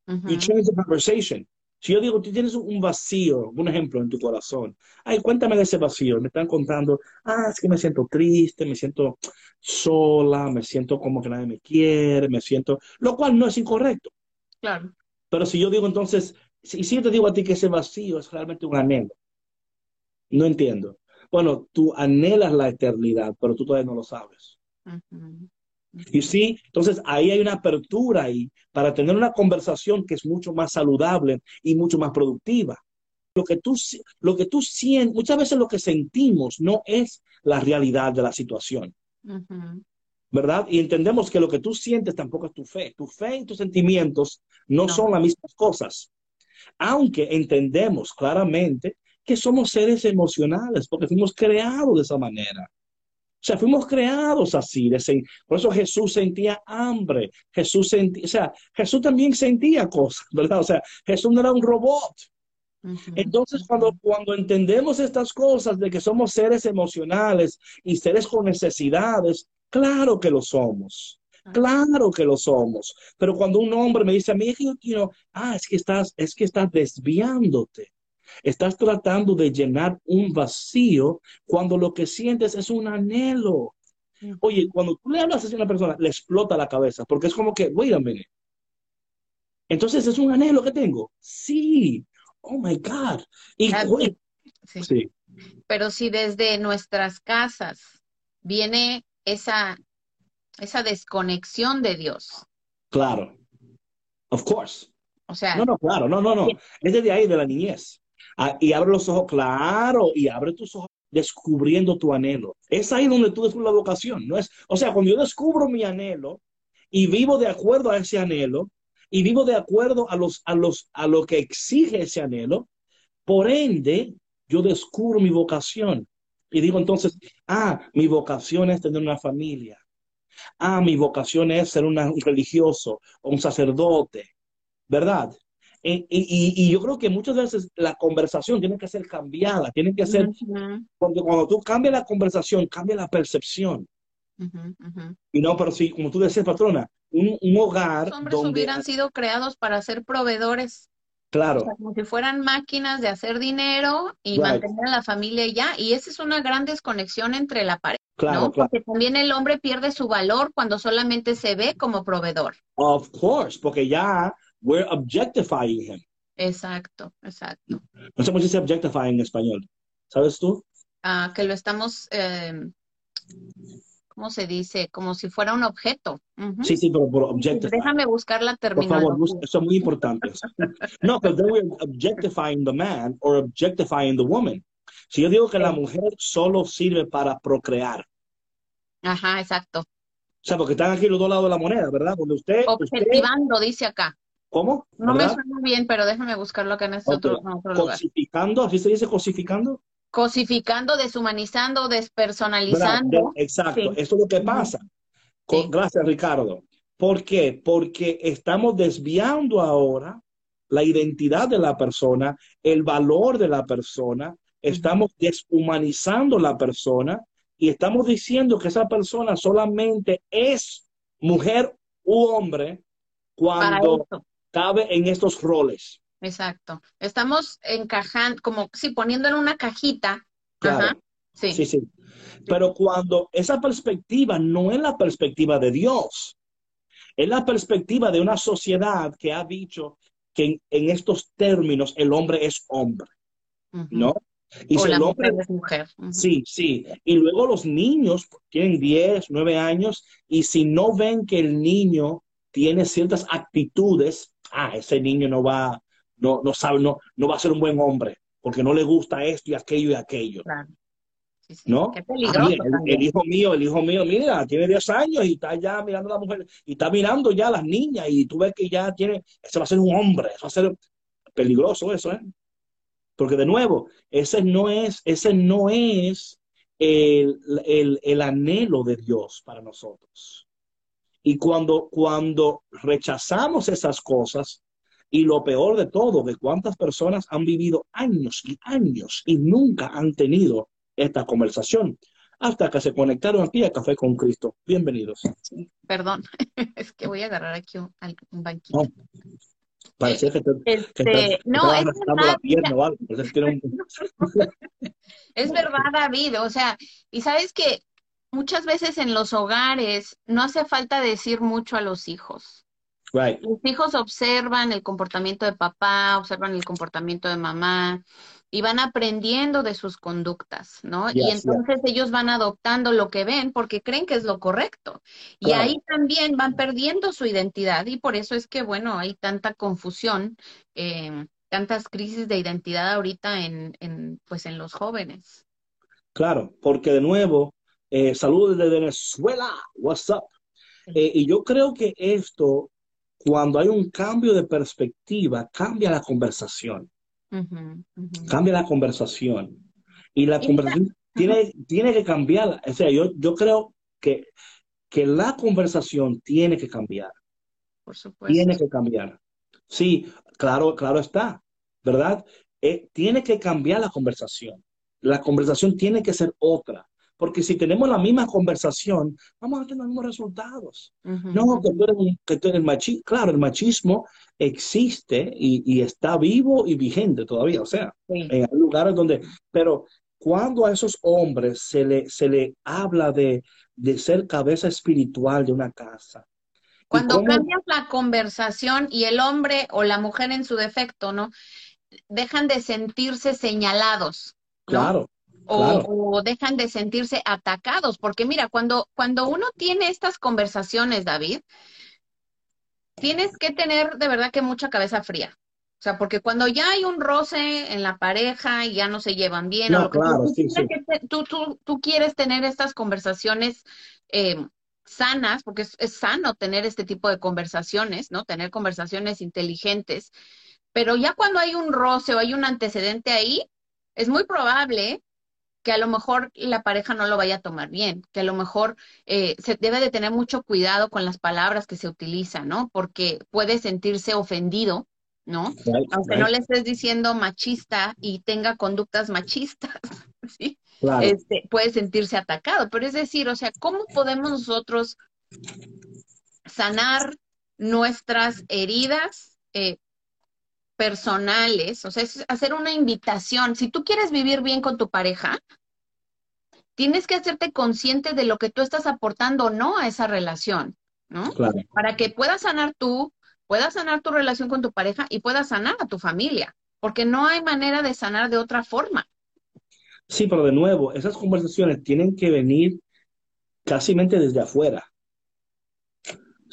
You change the conversation. Si yo digo, tú tienes un vacío, un ejemplo en tu corazón, ay, cuéntame de ese vacío. Me están contando, ah, es que me siento triste, me siento sola, me siento como que nadie me quiere, me siento, lo cual no es incorrecto. Claro. Pero si yo digo entonces, si, si yo te digo a ti que ese vacío es realmente un anhelo, no entiendo. Bueno, tú anhelas la eternidad, pero tú todavía no lo sabes. Y sí, entonces ahí hay una apertura ahí para tener una conversación que es mucho más saludable y mucho más productiva. Lo que tú, lo que tú sientes, muchas veces lo que sentimos no es la realidad de la situación. ¿Verdad? Y entendemos que lo que tú sientes tampoco es tu fe. Tu fe y tus sentimientos no, no. son las mismas cosas. Aunque entendemos claramente que somos seres emocionales porque fuimos creados de esa manera. O sea, fuimos creados así. por eso Jesús sentía hambre. Jesús sentía, o sea, Jesús también sentía cosas, ¿verdad? O sea, Jesús no era un robot. Entonces, cuando, cuando entendemos estas cosas de que somos seres emocionales y seres con necesidades, claro que lo somos. Claro que lo somos. Pero cuando un hombre me dice a mí, ah, es que estás, es que estás desviándote. Estás tratando de llenar un vacío cuando lo que sientes es un anhelo. Oye, cuando tú le hablas a una persona, le explota la cabeza, porque es como que, wait a minute. Entonces, ¿es un anhelo que tengo? Sí. oh my God. Y, Ah, Sí. sí, Pero si desde nuestras casas viene esa, esa desconexión de Dios, claro. Of course. o sea, No, no, claro, no, no, no. Es desde ahí, de la niñez. Ah, y abre los ojos, claro, y abre tus ojos descubriendo tu anhelo. Es ahí donde tú descubres la vocación, ¿no es? O sea, cuando yo descubro mi anhelo y vivo de acuerdo a ese anhelo y vivo de acuerdo a los a los a lo que exige ese anhelo, por ende yo descubro mi vocación y digo entonces, ah, mi vocación es tener una familia. Ah, mi vocación es ser un religioso o un sacerdote, ¿verdad? Y, y- y yo creo que muchas veces la conversación tiene que ser cambiada, tiene que ser, ujú, porque cuando tú cambias la conversación, cambia la percepción. ujú, ujú. Y no, pero sí, como tú decías, patrona, un, un hogar Los hombres donde, hubieran sido creados para ser proveedores, o claro, sea, como si fueran máquinas de hacer dinero y Right. mantener a la familia y ya. Y esa es una gran desconexión entre la pareja, claro, ¿no? claro. Porque también el hombre pierde su valor cuando solamente se ve como proveedor. Of course, porque ya we're objectifying him. Exacto, exacto. No sé cómo se dice objectifying en español. ¿Sabes tú? Ah, que lo estamos, eh, ¿cómo se dice? Como si fuera un objeto. Sí, sí, pero por objectifying. Déjame buscar la Por favor, terminología. eso es muy importante. No, pero then we're objectifying the man or objectifying the woman. Si yo digo que la mujer solo sirve para procrear, Ajá, exacto. o sea, porque están aquí los dos lados de la moneda, ¿verdad? Usted, usted Objetivando, dice acá. ¿Cómo? No me suena bien, pero déjame buscarlo acá en este Ok. otro, en otro lugar. Cosificando, así se dice cosificando. Cosificando, deshumanizando, despersonalizando. De- exacto, Sí. eso es lo que pasa. Con- Sí. Gracias, Ricardo. ¿Por qué? Porque estamos desviando ahora la identidad de la persona, el valor de la persona, estamos deshumanizando la persona y estamos diciendo que esa persona solamente es mujer u hombre cuando. Cabe en estos roles. Exacto. Estamos encajando, como, sí, poniendo en una cajita. Claro. Ajá. Sí. Sí, sí. Pero cuando esa perspectiva no es la perspectiva de Dios, es la perspectiva de una sociedad que ha dicho que en, en estos términos el hombre es hombre. ¿no? Y O si la el hombre, mujer es mujer. Sí, sí. Y luego los niños tienen 10, 9 años y si no ven que el niño tiene ciertas actitudes, ah, ese niño no va, no, no sabe, no, no va a ser un buen hombre porque no le gusta esto y aquello y aquello. Claro. Sí, sí. ¿no? Qué Ah, peligroso el hijo mío, el hijo mío, mira, tiene 10 años y está ya mirando a la mujer y está mirando ya a las niñas y tú ves que ya tiene, ese va a ser un hombre, eso va a ser peligroso eso, ¿eh? Porque de nuevo, ese no es, ese no es el, el, el anhelo de Dios para nosotros. Y cuando, cuando rechazamos esas cosas, y lo peor de todo, de cuántas personas han vivido años y años y nunca han tenido esta conversación hasta que se conectaron aquí a Café con Cristo. Bienvenidos. Sí, Perdón, es que voy a agarrar aquí un, un banquito. No, Parece que te, que Este, estás- no, estabas es verdad, la pierna o algo. Que un- es verdad, David. O sea, y sabes que muchas veces en los hogares no hace falta decir mucho a los hijos. Right. Los hijos observan el comportamiento de papá, observan el comportamiento de mamá y van aprendiendo de sus conductas, ¿no? Y Yes, entonces ellos van adoptando lo que ven porque creen que es lo correcto. Y Claro. ahí también van perdiendo su identidad y por eso es que, bueno, hay tanta confusión, eh, tantas crisis de identidad ahorita en, en, pues en los jóvenes. Claro, porque de nuevo, eh, saludos desde Venezuela. What's up? Eh, y yo creo que esto, cuando hay un cambio de perspectiva, cambia la conversación. Cambia la conversación. Y la conversación tiene, tiene que cambiar. O sea, yo, yo creo que, que la conversación tiene que cambiar. Por supuesto. Tiene que cambiar. Sí, claro, claro está, ¿verdad? Eh, tiene que cambiar la conversación. La conversación tiene que ser otra. Porque si tenemos la misma conversación, vamos a tener los mismos resultados. No, que tú eres, que tú eres machi- Claro, el machismo existe y, y está vivo y vigente todavía. O sea, sí. en hay lugares donde, pero cuando a esos hombres se le, se le habla de, de ser cabeza espiritual de una casa. Cuando cómo- cambias la conversación y el hombre o la mujer en su defecto, ¿no? dejan de sentirse señalados. Claro. O, dejan de sentirse atacados, porque mira, cuando, cuando uno tiene estas conversaciones, David, tienes que tener de verdad que mucha cabeza fría. O sea, porque cuando ya hay un roce en la pareja y ya no se llevan bien, o claro, tú, tú, quieres tener estas conversaciones eh, sanas, porque es, es, sano tener este tipo de conversaciones, ¿no? Tener conversaciones inteligentes. Pero ya cuando hay un roce o hay un antecedente ahí, es muy probable que a lo mejor la pareja no lo vaya a tomar bien, que a lo mejor eh, se debe de tener mucho cuidado con las palabras que se utilizan, ¿no? Porque puede sentirse ofendido, ¿no? Aunque no le estés diciendo machista y tenga conductas machistas, ¿sí? Este, puede sentirse atacado, pero es decir, o sea, ¿cómo podemos nosotros sanar nuestras heridas eh, personales, o sea, es hacer una invitación. Si tú quieres vivir bien con tu pareja, tienes que hacerte consciente de lo que tú estás aportando o no a esa relación, ¿no? Claro. Para que puedas sanar tú, puedas sanar tu relación con tu pareja y puedas sanar a tu familia, porque no hay manera de sanar de otra forma. Sí, pero de nuevo, esas conversaciones tienen que venir casi desde afuera.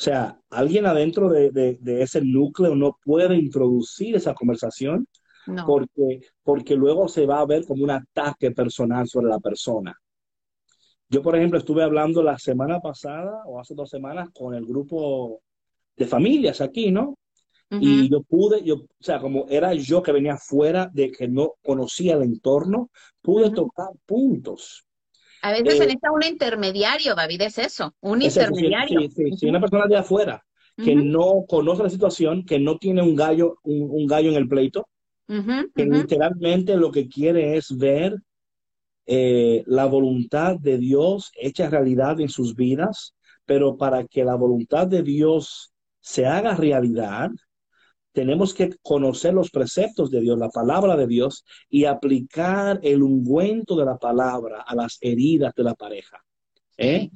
O sea, alguien adentro de, ese núcleo no puede introducir esa conversación porque, porque luego se va a ver como un ataque personal sobre la persona. Yo, por ejemplo, estuve hablando la semana pasada o hace dos semanas con el grupo de familias aquí, ¿no? Y yo pude, yo, o sea, como era yo que venía fuera de que no conocía el entorno, pude tocar puntos a veces se eh, necesita un intermediario, David, es eso, un intermediario. Sí, sí, sí, una persona de afuera que no conoce la situación, que no tiene un gallo, un, gallo en el pleito, que literalmente lo que quiere es ver eh, la voluntad de Dios hecha realidad en sus vidas, pero para que la voluntad de Dios se haga realidad, tenemos que conocer los preceptos de Dios, la palabra de Dios, y aplicar el ungüento de la palabra a las heridas de la pareja. ¿eh?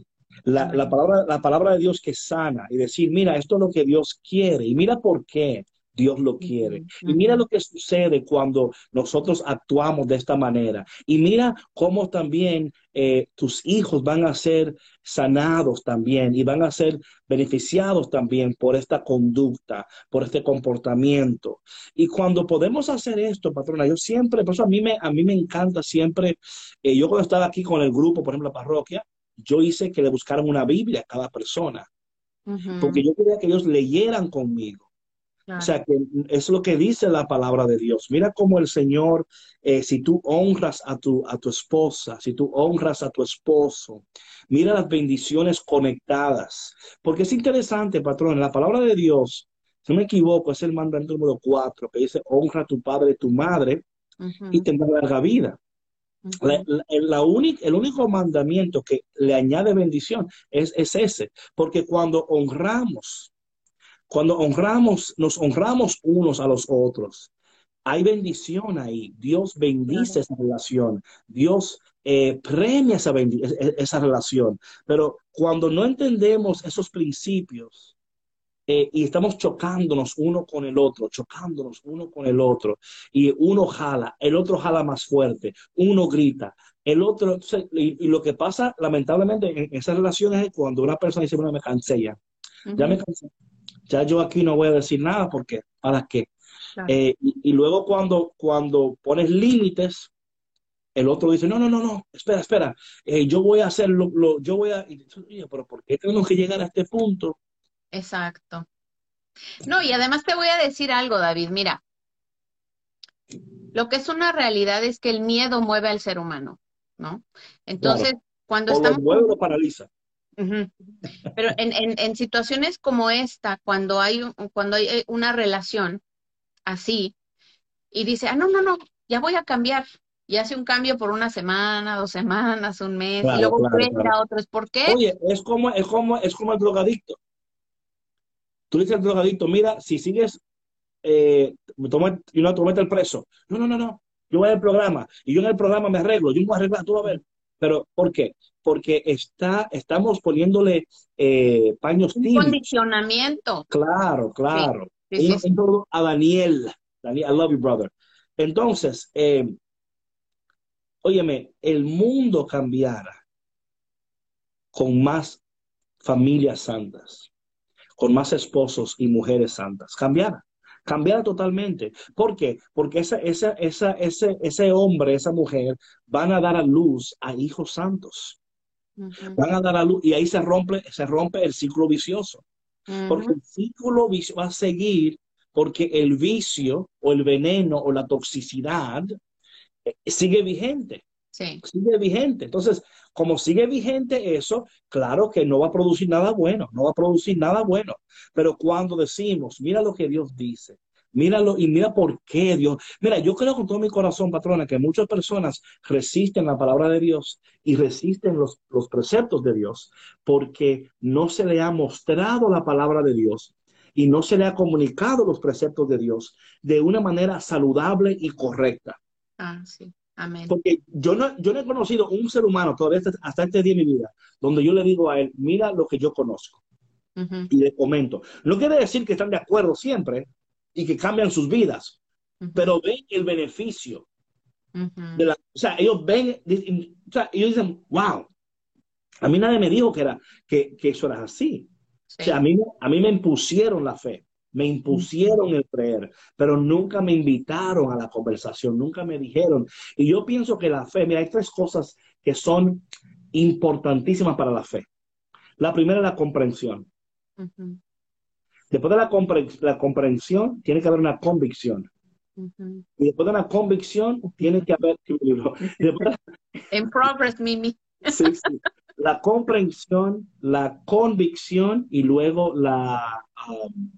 La, palabra, la palabra de Dios que sana y decir, mira, esto es lo que Dios quiere y mira por qué. Dios lo quiere. Y mira lo que sucede cuando nosotros actuamos de esta manera. Y mira cómo también eh, tus hijos van a ser sanados también y van a ser beneficiados también por esta conducta, por este comportamiento. Y cuando podemos hacer esto, patrona, yo siempre, por eso a mí me, a mí me encanta siempre, eh, yo cuando estaba aquí con el grupo, por ejemplo, la parroquia, yo hice que le buscaran una Biblia a cada persona. Porque yo quería que ellos leyeran conmigo. O sea, que es lo que dice la palabra de Dios. Mira cómo el Señor, eh, si tú honras a tu, a tu esposa, si tú honras a tu esposo, mira las bendiciones conectadas. Porque es interesante, patrón, la palabra de Dios, si no me equivoco, es el mandamiento número cuatro, que dice, honra a tu padre y tu madre y tendrás larga vida. la, el único mandamiento que le añade bendición es, es ese, porque cuando honramos cuando honramos, nos honramos unos a los otros, hay bendición ahí. Dios bendice esa relación. Dios eh, premia esa, esa relación. Pero cuando no entendemos esos principios eh, y estamos chocándonos uno con el otro, chocándonos uno con el otro, y uno jala, el otro jala más fuerte, uno grita, el otro, y, lo que pasa lamentablemente en esas relaciones es cuando una persona dice, bueno, me cansé ya, ya me cansé, ya yo aquí no voy a decir nada porque, ¿para qué? Eh, y, luego cuando, cuando pones límites, el otro dice, no, no, no, no, espera, espera, eh, yo voy a hacerlo, lo, yo voy a, pero ¿por qué tenemos que llegar a este punto? Exacto. No, y además te voy a decir algo, David, mira, lo que es una realidad es que el miedo mueve al ser humano, ¿no? Entonces, cuando estamos... Lo mueve, lo paraliza. Pero en, en, en, situaciones como esta, cuando hay, cuando hay eh, una relación así, y dice, ah, no, no, no, ya voy a cambiar, y hace un cambio por una semana, dos semanas, un mes, y luego claro, a otros, ¿por qué? Oye, es como, es como, es como el drogadicto. Tú dices al drogadicto, mira, si sigues, eh, toma, y no, te el preso. No, no, no, no, yo voy al programa, y yo en el programa me arreglo, yo me voy a arreglar, tú vas a ver. Pero, ¿por qué? Porque está, estamos poniéndole eh, paños tibios. Condicionamiento. Claro, claro. a Daniel, Daniel, I love you, brother. Entonces, eh, óyeme, el mundo cambiara con más familias santas, con más esposos y mujeres santas, cambiara, cambiara totalmente. ¿Por qué? Porque esa, esa, esa, ese, ese hombre, esa mujer, van a dar a luz a hijos santos. Van a dar a luz y ahí se rompe, se rompe el ciclo vicioso. Porque el ciclo vicioso va a seguir porque el vicio o el veneno o la toxicidad eh, sigue vigente. Sí. Sigue vigente. Entonces, como sigue vigente eso, claro que no va a producir nada bueno, no va a producir nada bueno. Pero cuando decimos, mira lo que Dios dice, míralo y mira por qué Dios. Mira, yo creo con todo mi corazón, patrona, que muchas personas resisten la palabra de Dios y resisten los, los preceptos de Dios porque no se le ha mostrado la palabra de Dios y no se le ha comunicado los preceptos de Dios de una manera saludable y correcta. Ah, sí. Amén. Porque yo no, yo no he conocido un ser humano todavía hasta este día de mi vida donde yo le digo a él, mira lo que yo conozco y le comento. No quiere decir que están de acuerdo siempre y que cambian sus vidas, pero ven el beneficio. de la, o sea, ellos ven, o sea, ellos dicen, wow, a mí nadie me dijo que, era, que, que eso era así. O sea, a mí, a mí me impusieron la fe, me impusieron el creer, pero nunca me invitaron a la conversación, nunca me dijeron. Y yo pienso que la fe, mira, hay tres cosas que son importantísimas para la fe. La primera es la comprensión. Después de la, la, comprensión, tiene que haber una convicción. Y después de la convicción, tiene que haber... En progress, Mimi. Sí, sí la comprensión, la convicción y luego la... Um,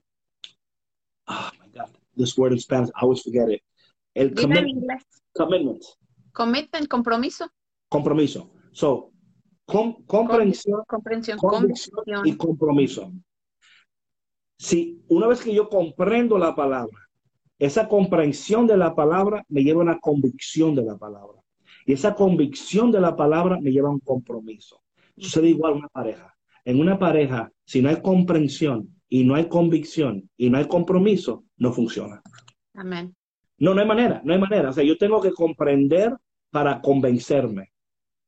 oh my God, this word in Spanish, I always forget it. El commitment. Commitment. Commitment, compromiso. Compromiso. So, com, comprensión, comprensión, convicción y compromiso. Si una vez que yo comprendo la palabra, esa comprensión de la palabra me lleva a una convicción de la palabra. Y esa convicción de la palabra me lleva a un compromiso. Sucede igual una pareja. En una pareja, si no hay comprensión y no hay convicción y no hay compromiso, no funciona. Amén. No, no hay manera, no hay manera. O sea, yo tengo que comprender para convencerme.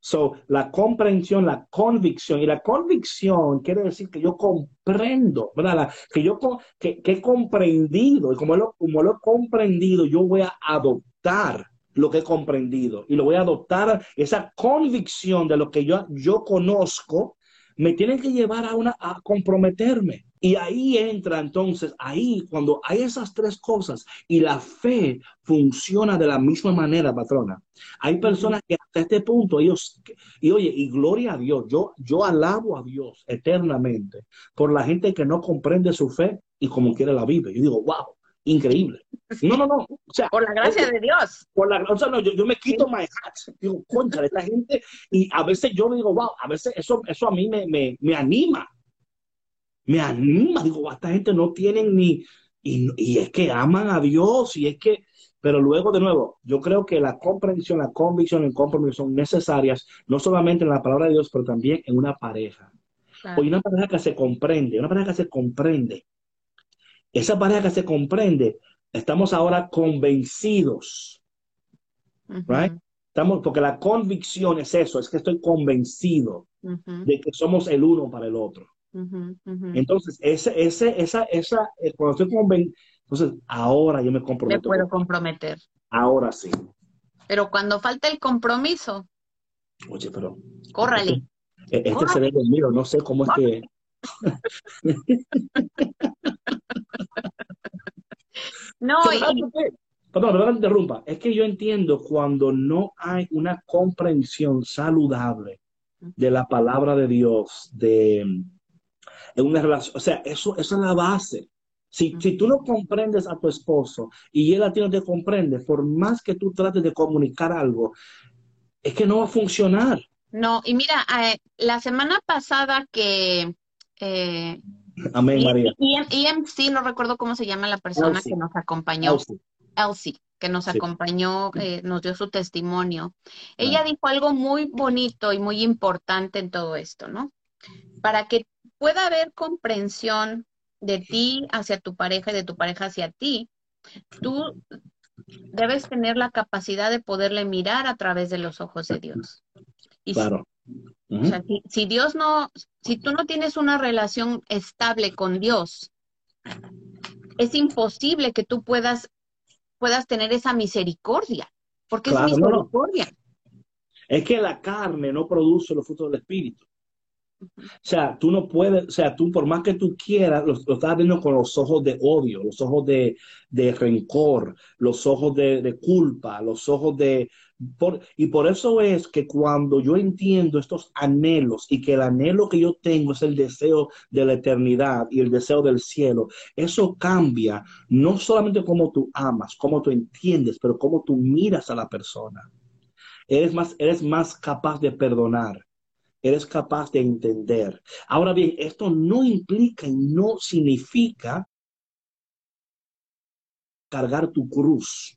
So, la comprensión, la convicción, y la convicción quiere decir que yo comprendo, ¿verdad? que yo que, que, he comprendido, y como lo, como lo he comprendido, yo voy a adoptar lo que he comprendido y lo voy a adoptar, esa convicción de lo que yo, yo conozco, me tiene que llevar a, una, a comprometerme. Y ahí entra entonces, ahí cuando hay esas tres cosas y la fe funciona de la misma manera, patrona. Hay personas que hasta este punto, ellos, y oye, y gloria a Dios, yo, yo alabo a Dios eternamente por la gente que no comprende su fe y como quiere la vive. Yo digo, wow, increíble. No, no, no. O sea, por la gracia de Dios. Por la gracia, no, yo, yo me quito my hat. Digo, contra esta gente. Y a veces yo digo, wow, a veces eso, eso a mí me, me, me anima. Me anima. Digo, esta gente no tienen ni. Y, y, es que aman a Dios y es que. Pero luego, de nuevo, yo creo que la comprensión, la convicción y el compromiso son necesarias, no solamente en la palabra de Dios, pero también en una pareja. Claro. una pareja que se comprende, una pareja que se comprende esa pareja que se comprende, estamos ahora convencidos. right? Estamos, porque la convicción es eso, es que estoy convencido de que somos el uno para el otro. Entonces, ese, ese, esa, esa, eh, cuando estoy convencido, entonces ahora yo me comprometo. Me puedo comprometer. Ahora sí. Pero cuando falta el compromiso. Oye, pero. Córrale. Este, este se ve mío, no sé cómo es que. no, y... Perdón, perdón, interrumpa. Es que yo entiendo cuando no hay una comprensión saludable de la palabra de Dios, de en una relación, o sea, eso, eso es la base. Si, si tú no comprendes a tu esposo y él a ti no te comprende, por más que tú trates de comunicar algo, es que no va a funcionar. No, y mira, eh, la semana pasada que eh, Amén, María. Y, EMC, no recuerdo cómo se llama la persona que nos acompañó. Elsie. que nos acompañó, eh, nos dio su testimonio. Ella dijo algo muy bonito y muy importante en todo esto, ¿no? Para que pueda haber comprensión de ti hacia tu pareja y de tu pareja hacia ti, tú debes tener la capacidad de poderle mirar a través de los ojos de Dios. Y Claro. si, o Ujú. sea, si, si Dios no, si tú no tienes una relación estable con Dios, es imposible que tú puedas, puedas tener esa misericordia, porque Claro, es no, no. misericordia. Es que la carne no produce los frutos del Espíritu. O sea, tú no puedes, o sea, tú por más que tú quieras, lo, lo estás viendo con los ojos de odio, los ojos de, de rencor, los ojos de, culpa, los ojos de... Por, y por eso es que cuando yo entiendo estos anhelos y que el anhelo que yo tengo es el deseo de la eternidad y el deseo del cielo, eso cambia no solamente cómo tú amas, cómo tú entiendes, pero cómo tú miras a la persona. Eres más, eres más capaz de perdonar eres capaz de entender. Ahora bien, esto no implica y no significa cargar tu cruz.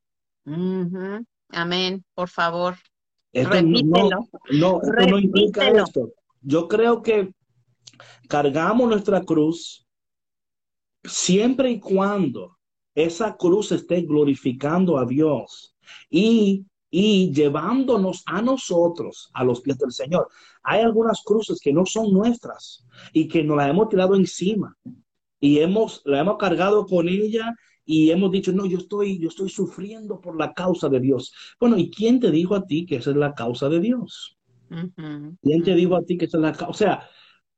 Amén, por favor. Esto Repítelo. no, esto no implica esto. Yo creo que cargamos nuestra cruz siempre y cuando esa cruz esté glorificando a Dios y, y llevándonos a nosotros a los pies del Señor. Hay algunas cruces que no son nuestras y que nos las hemos tirado encima y hemos, la hemos cargado con ella y hemos dicho, no, yo estoy, yo estoy sufriendo por la causa de Dios. Bueno, ¿y quién te dijo a ti que esa es la causa de Dios? Ujú. ¿Quién te dijo a ti que esa es la causa? O sea,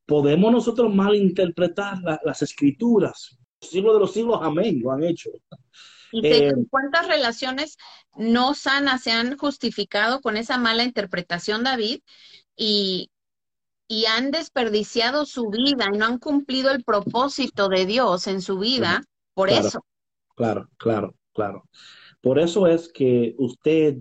podemos nosotros malinterpretar la- las escrituras. Los siglos de los siglos, amén, lo han hecho. ¿Y te- Eh, cuántas relaciones no sanas se han justificado con esa mala interpretación, David? Y, y han desperdiciado su vida y no han cumplido el propósito de Dios en su vida por Claro. eso. Claro, claro, claro. Por eso es que usted,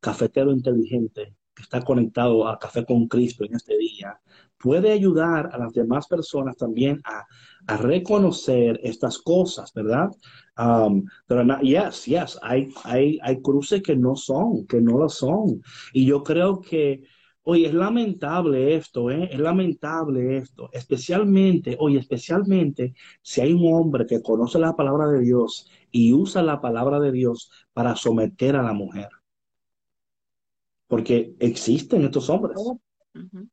cafetero inteligente, que está conectado a Café con Cristo en este día, puede ayudar a las demás personas también a, a reconocer estas cosas, ¿verdad? Um, pero na- yes, yes, hay, hay, hay cruces que no son, que no lo son. Y yo creo que, oye, es lamentable esto, ¿eh? Es lamentable esto, especialmente, oye, especialmente si hay un hombre que conoce la palabra de Dios y usa la palabra de Dios para someter a la mujer. Porque existen estos hombres. Ujú.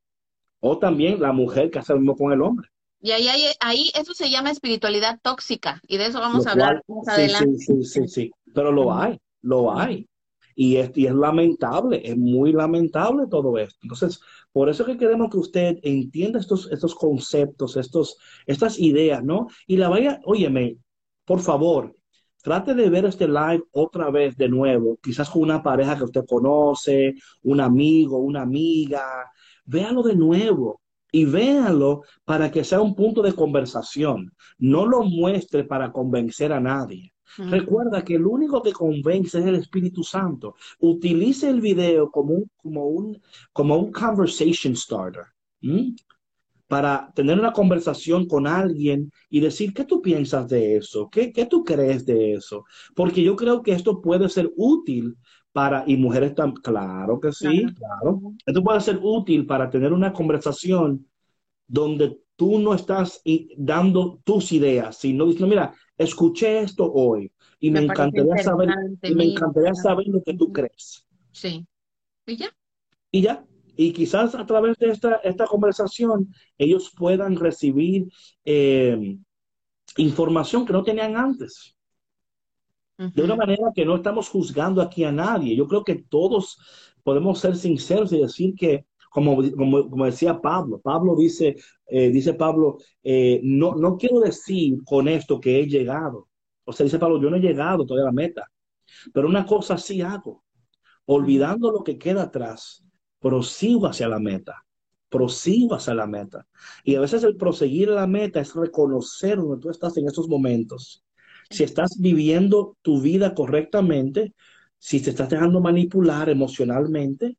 O también la mujer que hace lo mismo con el hombre. Y ahí, ahí, ahí eso se llama espiritualidad tóxica y de eso vamos a hablar más sí, adelante. sí, sí, sí, sí. Pero lo hay, lo hay. Y es, y es lamentable, es muy lamentable todo esto. Entonces, por eso que queremos que usted entienda estos, estos conceptos, estos, estas ideas, ¿no? Y la vaya, óyeme, por favor, trate de ver este live otra vez de nuevo, quizás con una pareja que usted conoce, un amigo, una amiga. Véalo de nuevo y véalo para que sea un punto de conversación. No lo muestre para convencer a nadie. Recuerda que el único que convence es el Espíritu Santo. Utilice el video como un, como un, como un conversation starter. Para tener una conversación con alguien y decir, ¿qué tú piensas de eso? ¿Qué, qué tú crees de eso? Porque yo creo que esto puede ser útil para, y mujeres tan, claro que sí, claro. Esto puede ser útil para tener una conversación donde tú no estás dando tus ideas, sino diciendo, mira, escuché esto hoy y me, encantaría saber, y me encantaría saber lo que tú crees. Sí. Y ya. Y ya, y quizás a través de esta, esta conversación ellos puedan recibir eh, información que no tenían antes. De una manera que no estamos juzgando aquí a nadie. Yo creo que todos podemos ser sinceros y decir que, como, como, como decía Pablo, Pablo dice, eh, dice Pablo, eh, no, no quiero decir con esto que he llegado. O sea, dice Pablo, yo no he llegado todavía a la meta, pero una cosa sí hago, olvidando lo que queda atrás, prosigo hacia la meta, prosigo hacia la meta. Y a veces el proseguir a la meta es reconocer donde tú estás en estos momentos si estás viviendo tu vida correctamente, si te estás dejando manipular emocionalmente,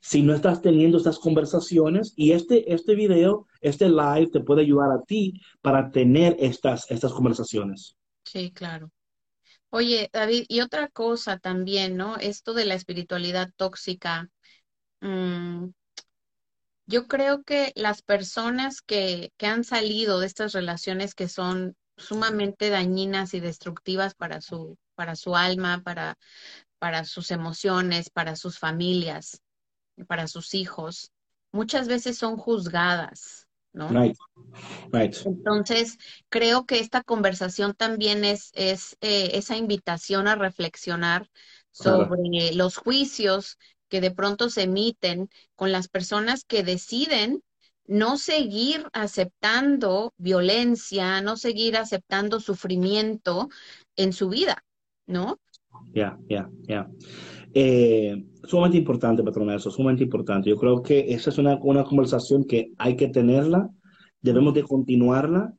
si no estás teniendo estas conversaciones y este, este video, este live te puede ayudar a ti para tener estas, estas conversaciones. Sí, claro. Oye, David, y otra cosa también, ¿no? Esto de la espiritualidad tóxica. mm, yo creo que las personas que, que han salido de estas relaciones que son sumamente dañinas y destructivas para su, para su alma, para, para sus emociones, para sus familias, para sus hijos, muchas veces son juzgadas, ¿no? Right. Right. Entonces, creo que esta conversación también es, es eh, esa invitación a reflexionar Claro. sobre los juicios que de pronto se emiten con las personas que deciden no seguir aceptando violencia, no seguir aceptando sufrimiento en su vida, ¿no? Ya, ya, ya. Eh, sumamente importante, patrona, eso, sumamente importante. Yo creo que esa es una, una conversación que hay que tenerla, debemos de continuarla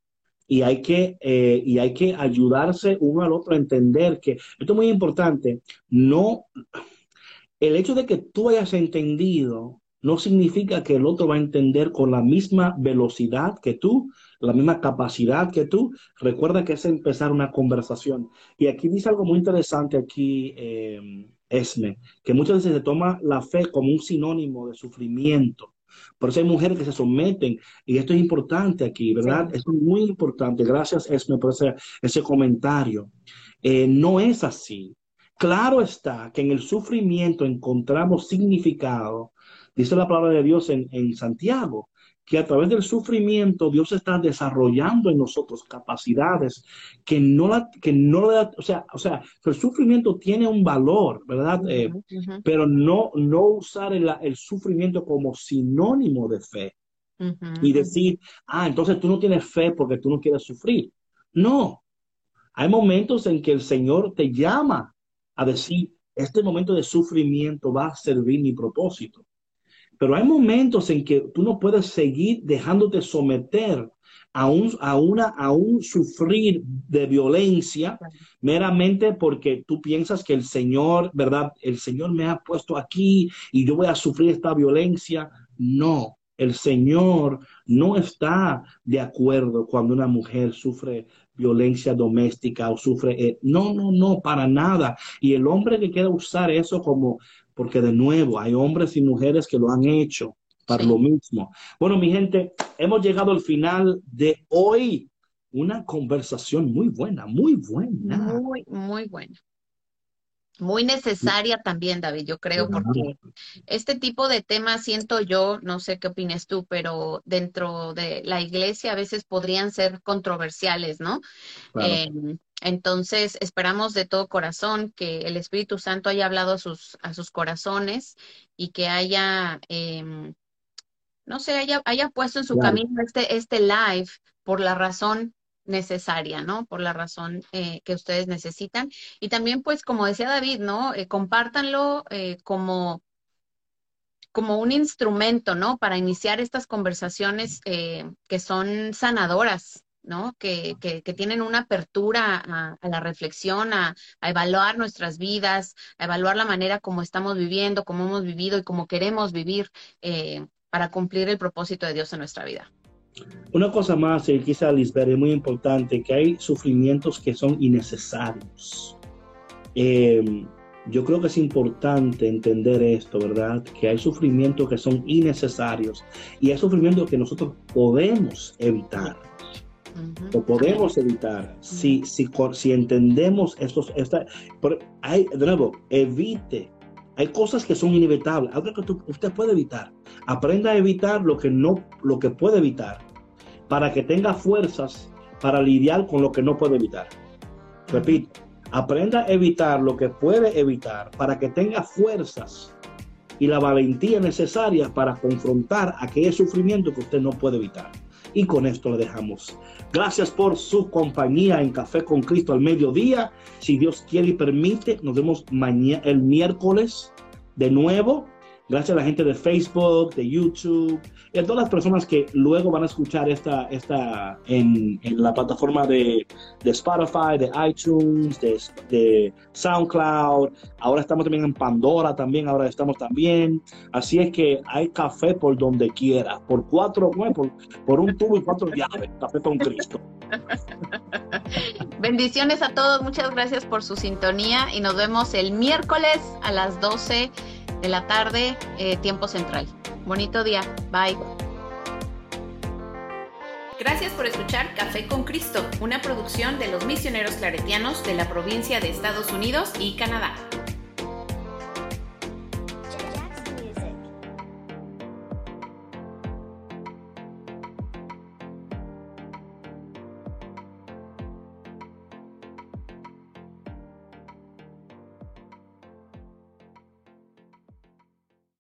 y hay que, eh, y hay que ayudarse uno al otro a entender que esto es muy importante. No, el hecho de que tú hayas entendido no significa que el otro va a entender con la misma velocidad que tú, la misma capacidad que tú. Recuerda que es empezar una conversación. Y aquí dice algo muy interesante aquí, eh, Esme, que muchas veces se toma la fe como un sinónimo de sufrimiento. Por eso hay mujeres que se someten, y esto es importante aquí, ¿verdad? Sí. Esto es muy importante. Gracias, Esme, por ese, ese comentario. Eh, no es así. Claro está que en el sufrimiento encontramos significado. Dice la palabra de Dios en, en Santiago, que a través del sufrimiento Dios está desarrollando en nosotros capacidades que no la, que no o sea, o sea, el sufrimiento tiene un valor, ¿verdad? Eh, pero no, no usar el, el sufrimiento como sinónimo de fe ujú, y ujú. decir, ah, entonces tú no tienes fe porque tú no quieres sufrir. No, hay momentos en que el Señor te llama a decir, este momento de sufrimiento va a servir mi propósito. Pero hay momentos en que tú no puedes seguir dejándote someter a un, a una, a un sufrir de violencia meramente porque tú piensas que el Señor, ¿verdad? El Señor me ha puesto aquí y yo voy a sufrir esta violencia. No, el Señor no está de acuerdo cuando una mujer sufre violencia doméstica o sufre... eh, no, no, no, para nada. Y el hombre que quiera usar eso como porque de nuevo hay hombres y mujeres que lo han hecho para Sí. lo mismo. Bueno, mi gente, hemos llegado al final de hoy. Una conversación muy buena, muy buena. Muy, muy buena. Muy necesaria también, David, yo creo, porque este tipo de temas siento yo, no sé qué opinas tú, pero dentro de la iglesia a veces podrían ser controversiales, ¿no? claro. Eh, entonces, esperamos de todo corazón que el Espíritu Santo haya hablado a sus, a sus corazones y que haya, em, no sé, haya, haya puesto en su Claro. camino este, este live por la razón necesaria, ¿no? Por la razón eh, que ustedes necesitan. Y también, pues, como decía David, ¿no? Eh, compártanlo eh, como, como un instrumento, ¿no? Para iniciar estas conversaciones eh, que son sanadoras, ¿no? Que, tienen una apertura a, la reflexión, a, a evaluar nuestras vidas, a evaluar la manera como estamos viviendo, cómo hemos vivido y cómo queremos vivir eh, para cumplir el propósito de Dios en nuestra vida. Una cosa más, eh, quizá Lisbeth, es muy importante, que hay sufrimientos que son innecesarios. Eh, yo creo que es importante entender esto, ¿verdad? Que hay sufrimientos que son innecesarios y hay sufrimientos que nosotros podemos evitar. Ujú. Lo podemos evitar si, si, si entendemos estos. Esta, por- hay, de nuevo, evite. Hay cosas que son inevitables, algo que tú- usted puede evitar. Aprenda a evitar lo que no, lo que puede evitar, para que tenga fuerzas para lidiar con lo que no puede evitar. Repito, aprenda a evitar lo que puede evitar, para que tenga fuerzas y la valentía necesaria para confrontar aquel sufrimiento que usted no puede evitar. Y con esto le dejamos. Gracias por su compañía en Café con Cristo al mediodía. Si Dios quiere y permite, nos vemos mañana, el miércoles de nuevo. Gracias a la gente de Facebook, de YouTube y a todas las personas que luego van a escuchar esta, esta en, en la plataforma de, de Spotify, de iTunes, de, SoundCloud. Ahora estamos también en Pandora, también ahora estamos también. Así es que hay café por donde quiera, por cuatro, bueno, por, por un tubo y cuatro llaves. Café con Cristo. Bendiciones a todos, muchas gracias por su sintonía y nos vemos el miércoles a las 12 de la tarde, eh, tiempo central. Bonito día, bye. Gracias por escuchar Café con Cristo, una producción de los misioneros claretianos de la provincia de Estados Unidos y Canadá.